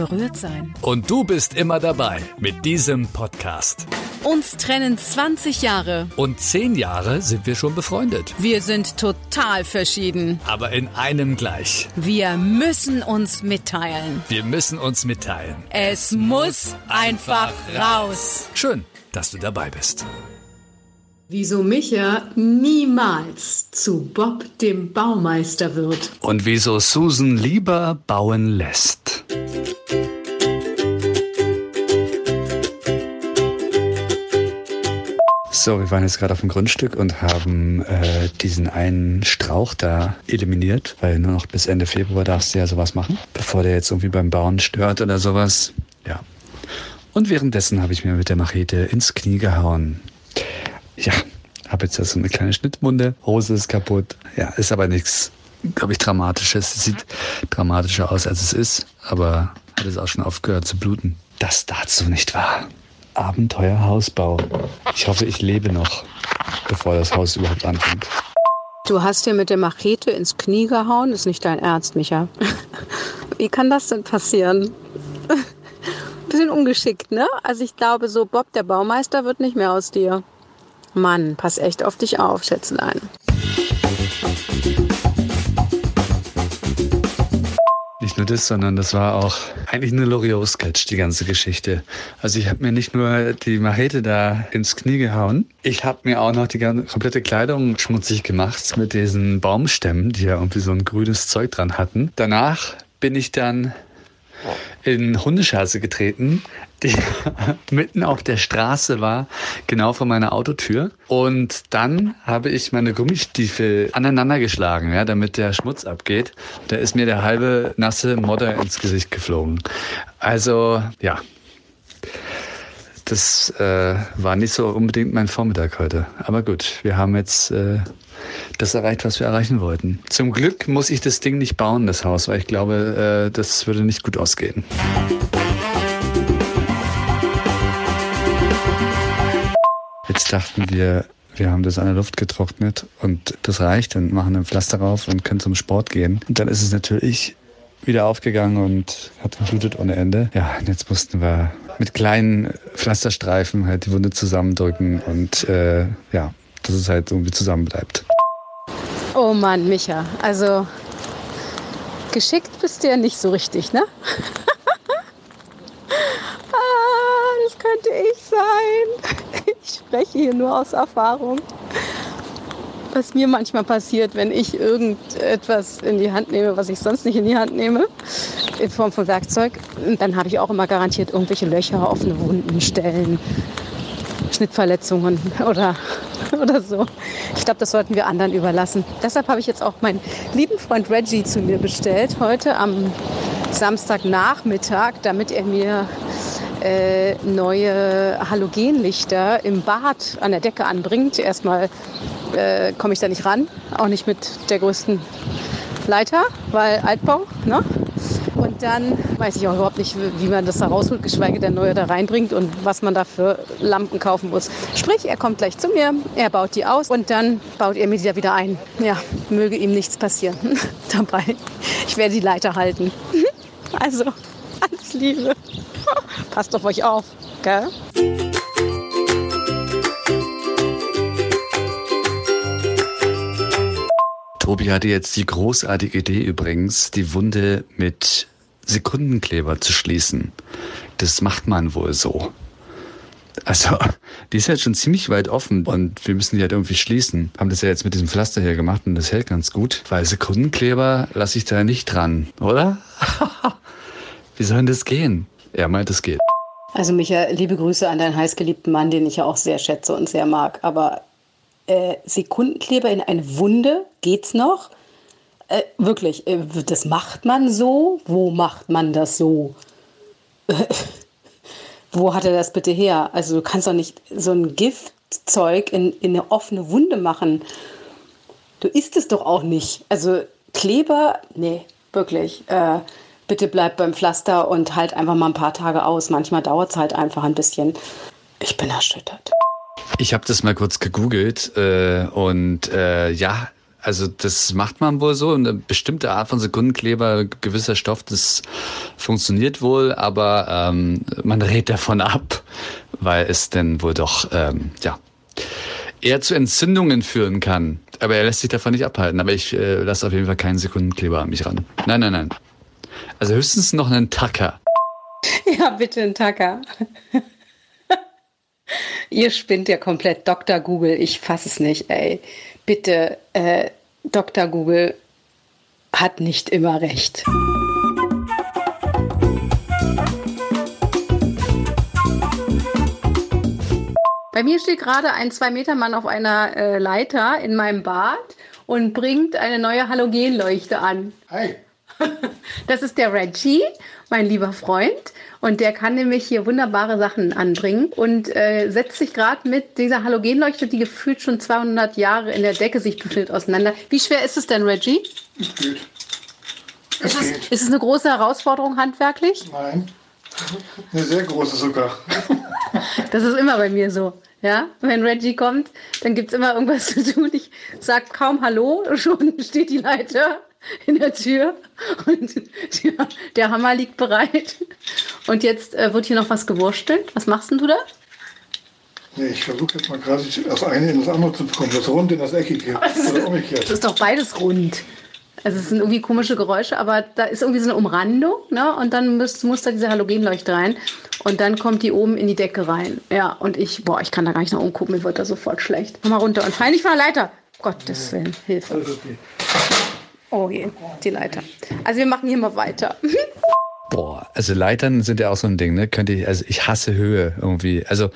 berührt sein. Und du bist immer dabei mit diesem Podcast. Uns trennen 20 Jahre. Und 10 Jahre sind wir schon befreundet. Wir sind total verschieden. Aber in einem gleich. Wir müssen uns mitteilen. Wir müssen uns mitteilen. Es muss einfach raus. Schön, dass du dabei bist. Wieso Micha niemals zu Bob dem Baumeister wird. Und wieso Susan lieber bauen lässt. So, wir waren jetzt gerade auf dem Grundstück und haben äh, diesen einen Strauch da eliminiert, weil nur noch bis Ende Februar darfst du ja sowas machen, bevor der jetzt irgendwie beim Bauen stört oder sowas. Ja. Und währenddessen habe ich mir mit der Machete ins Knie gehauen. Ja, habe jetzt so eine kleine Schnittwunde, Hose ist kaputt. Ja, ist aber nichts, glaube ich, Dramatisches. Sieht dramatischer aus, als es ist, aber hat es auch schon aufgehört zu bluten. Das dazu nicht wahr. Abenteuerhausbau. Ich hoffe, ich lebe noch, bevor das Haus überhaupt anfängt. Du hast dir mit der Machete ins Knie gehauen, ist nicht dein Ernst, Micha. Wie kann das denn passieren? Bisschen ungeschickt, ne? Also ich glaube, so Bob der Baumeister wird nicht mehr aus dir. Mann, pass echt auf dich auf, Schätzelein. Nicht nur das, sondern das war auch eigentlich eine Loriot-Sketch, die ganze Geschichte. Also ich habe mir nicht nur die Machete da ins Knie gehauen, ich habe mir auch noch die ganze, komplette Kleidung schmutzig gemacht mit diesen Baumstämmen, die ja irgendwie so ein grünes Zeug dran hatten. Danach bin ich dann in Hundescheiße getreten, die mitten auf der Straße war, genau vor meiner Autotür. Und dann habe ich meine Gummistiefel aneinander geschlagen, ja, damit der Schmutz abgeht. Da ist mir der halbe nasse Modder ins Gesicht geflogen. Also, ja. Das äh, war nicht so unbedingt mein Vormittag heute. Aber gut, wir haben jetzt äh, das erreicht, was wir erreichen wollten. Zum Glück muss ich das Ding nicht bauen, das Haus, weil ich glaube, äh, das würde nicht gut ausgehen. Jetzt dachten wir, wir haben das an der Luft getrocknet und das reicht, dann machen ein Pflaster drauf und können zum Sport gehen. Und dann ist es natürlich wieder aufgegangen und hat geblutet ohne Ende. Ja, und jetzt mussten wir mit kleinen Pflasterstreifen halt die Wunde zusammendrücken und äh, ja, dass es halt irgendwie zusammenbleibt. Oh Mann, Micha, also geschickt bist du ja nicht so richtig, ne? ah, das könnte ich sein. Ich spreche hier nur aus Erfahrung. Was mir manchmal passiert, wenn ich irgendetwas in die Hand nehme, was ich sonst nicht in die Hand nehme, in Form von Werkzeug, dann habe ich auch immer garantiert irgendwelche Löcher, offene Wunden, Stellen, Schnittverletzungen oder, oder so. Ich glaube, das sollten wir anderen überlassen. Deshalb habe ich jetzt auch meinen lieben Freund Reggie zu mir bestellt, heute am Samstagnachmittag, damit er mir äh, neue Halogenlichter im Bad an der Decke anbringt. Erstmal äh, komme ich da nicht ran, auch nicht mit der größten Leiter, weil Altbau. Ne? Dann weiß ich auch überhaupt nicht, wie man das da rausholt, geschweige denn neue da reinbringt und was man da für Lampen kaufen muss. Sprich, er kommt gleich zu mir, er baut die aus und dann baut er mir die da wieder ein. Ja, möge ihm nichts passieren dabei. Ich werde die Leiter halten. Also, alles Liebe. Passt auf euch auf, gell? Tobi hatte jetzt die großartige Idee übrigens, die Wunde mit Sekundenkleber zu schließen. Das macht man wohl so. Also, die ist halt schon ziemlich weit offen und wir müssen die halt irgendwie schließen. Haben das ja jetzt mit diesem Pflaster hier gemacht und das hält ganz gut, weil Sekundenkleber lasse ich da nicht dran, oder? Wie soll denn das gehen? Er meint, es geht. Also Micha, liebe Grüße an deinen heißgeliebten Mann, den ich ja auch sehr schätze und sehr mag. Aber äh, Sekundenkleber in eine Wunde, geht's noch? Äh, wirklich, äh, das macht man so? Wo macht man das so? Wo hat er das bitte her? Also du kannst doch nicht so ein Giftzeug in, in eine offene Wunde machen. Du isst es doch auch nicht. Also Kleber, nee, wirklich. Äh, bitte bleib beim Pflaster und halt einfach mal ein paar Tage aus. Manchmal dauert es halt einfach ein bisschen. Ich bin erschüttert. Ich habe das mal kurz gegoogelt äh, und äh, ja, also das macht man wohl so. Eine bestimmte Art von Sekundenkleber, gewisser Stoff, das funktioniert wohl, aber ähm, man rät davon ab, weil es denn wohl doch ähm, ja eher zu Entzündungen führen kann. Aber er lässt sich davon nicht abhalten. Aber ich äh, lasse auf jeden Fall keinen Sekundenkleber an mich ran. Nein, nein, nein. Also höchstens noch einen Tacker. Ja, bitte einen Tacker. Ihr spinnt ja komplett. Dr. Google, ich fasse es nicht, ey. Bitte, äh, Dr. Google hat nicht immer recht. Bei mir steht gerade ein Zwei-Meter-Mann auf einer äh, Leiter in meinem Bad und bringt eine neue Halogenleuchte an. Hi. Das ist der Reggie, mein lieber Freund. Und der kann nämlich hier wunderbare Sachen anbringen und äh, setzt sich gerade mit dieser Halogenleuchte, die gefühlt schon 200 Jahre in der Decke sich befindet, auseinander. Wie schwer ist es denn, Reggie? Es geht. Es ist, es, ist es eine große Herausforderung handwerklich? Nein. Eine sehr große sogar. Das ist immer bei mir so. Ja, wenn Reggie kommt, dann gibt es immer irgendwas zu tun. Ich sage kaum Hallo, schon steht die Leiter in der Tür und der, der Hammer liegt bereit. Und jetzt äh, wird hier noch was gewurstelt. Was machst denn du da? Nee, ich versuche jetzt mal gerade das eine in das andere zu bekommen. Das Rund in das Eckige. Oder umgekehrt. Das ist doch beides rund. Also es sind irgendwie komische Geräusche, aber da ist irgendwie so eine Umrandung, ne? Und dann muss, muss da diese Halogenleuchte rein. Und dann kommt die oben in die Decke rein. Ja, und ich, boah, ich kann da gar nicht nach oben gucken, mir wird da sofort schlecht. Komm mal runter und fall nicht der Leiter. Gottes Willen, Hilfe. Alles okay. Oh je, die Leiter. Also wir machen hier mal weiter. Boah, also Leitern sind ja auch so ein Ding, ne? Könnte ich, also ich hasse Höhe irgendwie. Also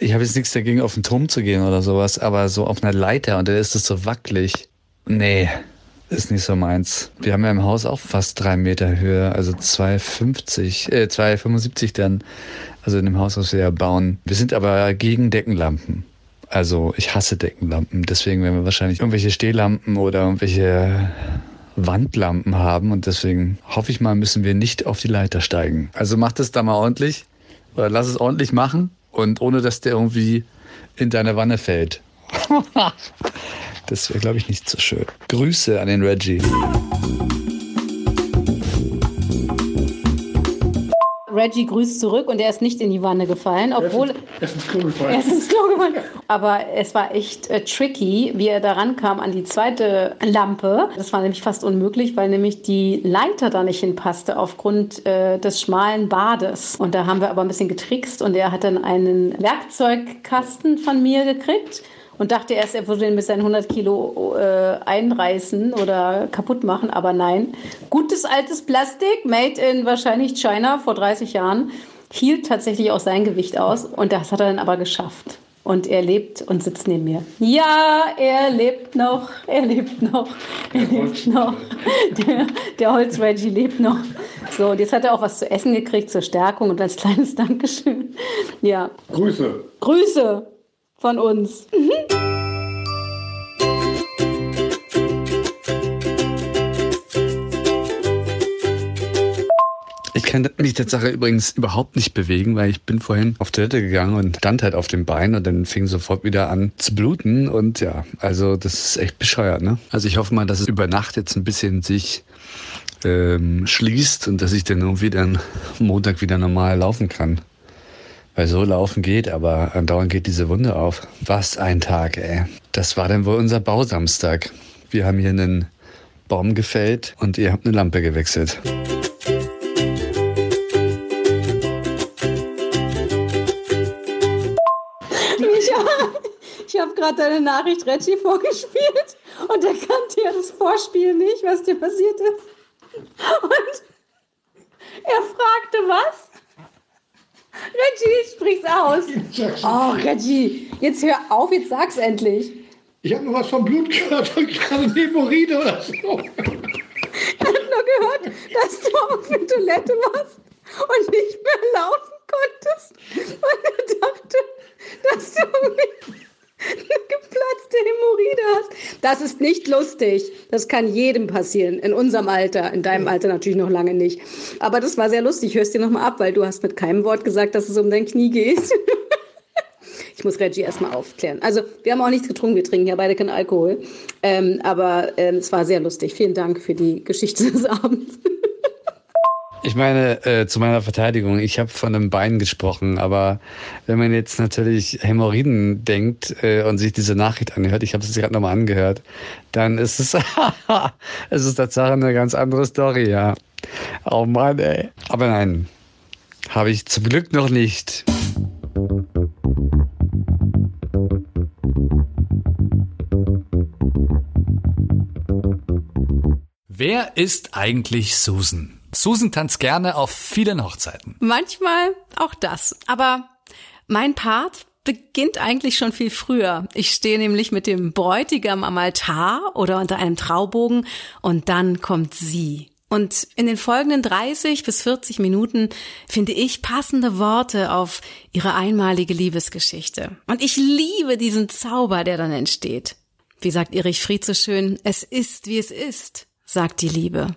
ich habe jetzt nichts dagegen, auf den Turm zu gehen oder sowas, aber so auf einer Leiter und dann ist es so wackelig. Nee, ist nicht so meins. Wir haben ja im Haus auch fast drei Meter Höhe, also 2,50, äh, 2,75 dann. Also in dem Haus, was wir ja bauen. Wir sind aber gegen Deckenlampen. Also ich hasse Deckenlampen. Deswegen werden wir wahrscheinlich irgendwelche Stehlampen oder irgendwelche Wandlampen haben. Und deswegen hoffe ich mal, müssen wir nicht auf die Leiter steigen. Also mach das da mal ordentlich. Oder lass es ordentlich machen. Und ohne, dass der irgendwie in deine Wanne fällt. Das wäre, glaube ich, nicht so schön. Grüße an den Reggie. Reggie grüßt zurück und er ist nicht in die Wanne gefallen, obwohl Er ist ins Klo er gefallen. ist ins Klo gefallen. Aber es war echt äh, tricky, wie er da rankam an die zweite Lampe. Das war nämlich fast unmöglich, weil nämlich die Leiter da nicht hinpasste aufgrund äh, des schmalen Bades. Und da haben wir aber ein bisschen getrickst und er hat dann einen Werkzeugkasten von mir gekriegt und dachte erst, er würde den mit seinen 100 Kilo äh, einreißen oder kaputt machen, aber nein. Gutes altes Plastik, made in wahrscheinlich China vor 30 Jahren, hielt tatsächlich auch sein Gewicht aus und das hat er dann aber geschafft. Und er lebt und sitzt neben mir. Ja, er lebt noch, er lebt noch, er lebt noch. Der, der Holz-Reggie lebt noch. So, und jetzt hat er auch was zu essen gekriegt zur Stärkung und als kleines Dankeschön. Ja, Grüße. Grüße von uns. Kann mich Tatsache übrigens überhaupt nicht bewegen, weil ich bin vorhin auf Toilette gegangen und stand halt auf dem Bein und dann fing sofort wieder an zu bluten und ja, also das ist echt bescheuert, ne? Also ich hoffe mal, dass es über Nacht jetzt ein bisschen sich ähm, schließt und dass ich dann irgendwie dann Montag wieder normal laufen kann. Weil so laufen geht, aber andauernd geht diese Wunde auf. Was ein Tag, ey. Das war dann wohl unser Bausamstag. Wir haben hier einen Baum gefällt und ihr habt eine Lampe gewechselt. Gerade deine Nachricht Reggie vorgespielt und er kannte ja das Vorspiel nicht, was dir passiert ist. Und er fragte was? Reggie, sprich's aus. Oh, Reggie, jetzt hör auf, jetzt sag's endlich. Ich habe nur was vom Blut gehört und gerade Hämorrhoide oder so. Er hat nur gehört, dass du auf der Toilette warst und nicht mehr laufen konntest. Und er dachte, dass du, geplatzte Hämorrhoide hast. Das ist nicht lustig. Das kann jedem passieren. In unserem Alter. In deinem Alter natürlich noch lange nicht. Aber das war sehr lustig. Es dir nochmal ab, weil du hast mit keinem Wort gesagt, dass es um dein Knie geht. Ich muss Reggie erstmal aufklären. Also, wir haben auch nichts getrunken, wir trinken ja beide keinen Alkohol. Ähm, aber ähm, es war sehr lustig. Vielen Dank für die Geschichte des Abends. Ich meine, äh, zu meiner Verteidigung, ich habe von einem Bein gesprochen, aber wenn man jetzt natürlich Hämorrhoiden denkt äh, und sich diese Nachricht anhört, ich habe es gerade nochmal angehört, dann ist es, es ist tatsächlich eine ganz andere Story, ja. Oh Mann, ey. Aber nein, habe ich zum Glück noch nicht. Wer ist eigentlich Susan? Susan tanzt gerne auf vielen Hochzeiten. Manchmal auch das. Aber mein Part beginnt eigentlich schon viel früher. Ich stehe nämlich mit dem Bräutigam am Altar oder unter einem Traubogen und dann kommt sie. Und in den folgenden 30 bis 40 Minuten finde ich passende Worte auf ihre einmalige Liebesgeschichte. Und ich liebe diesen Zauber, der dann entsteht. Wie sagt Erich Fried so schön, es ist, wie es ist sagt die Liebe.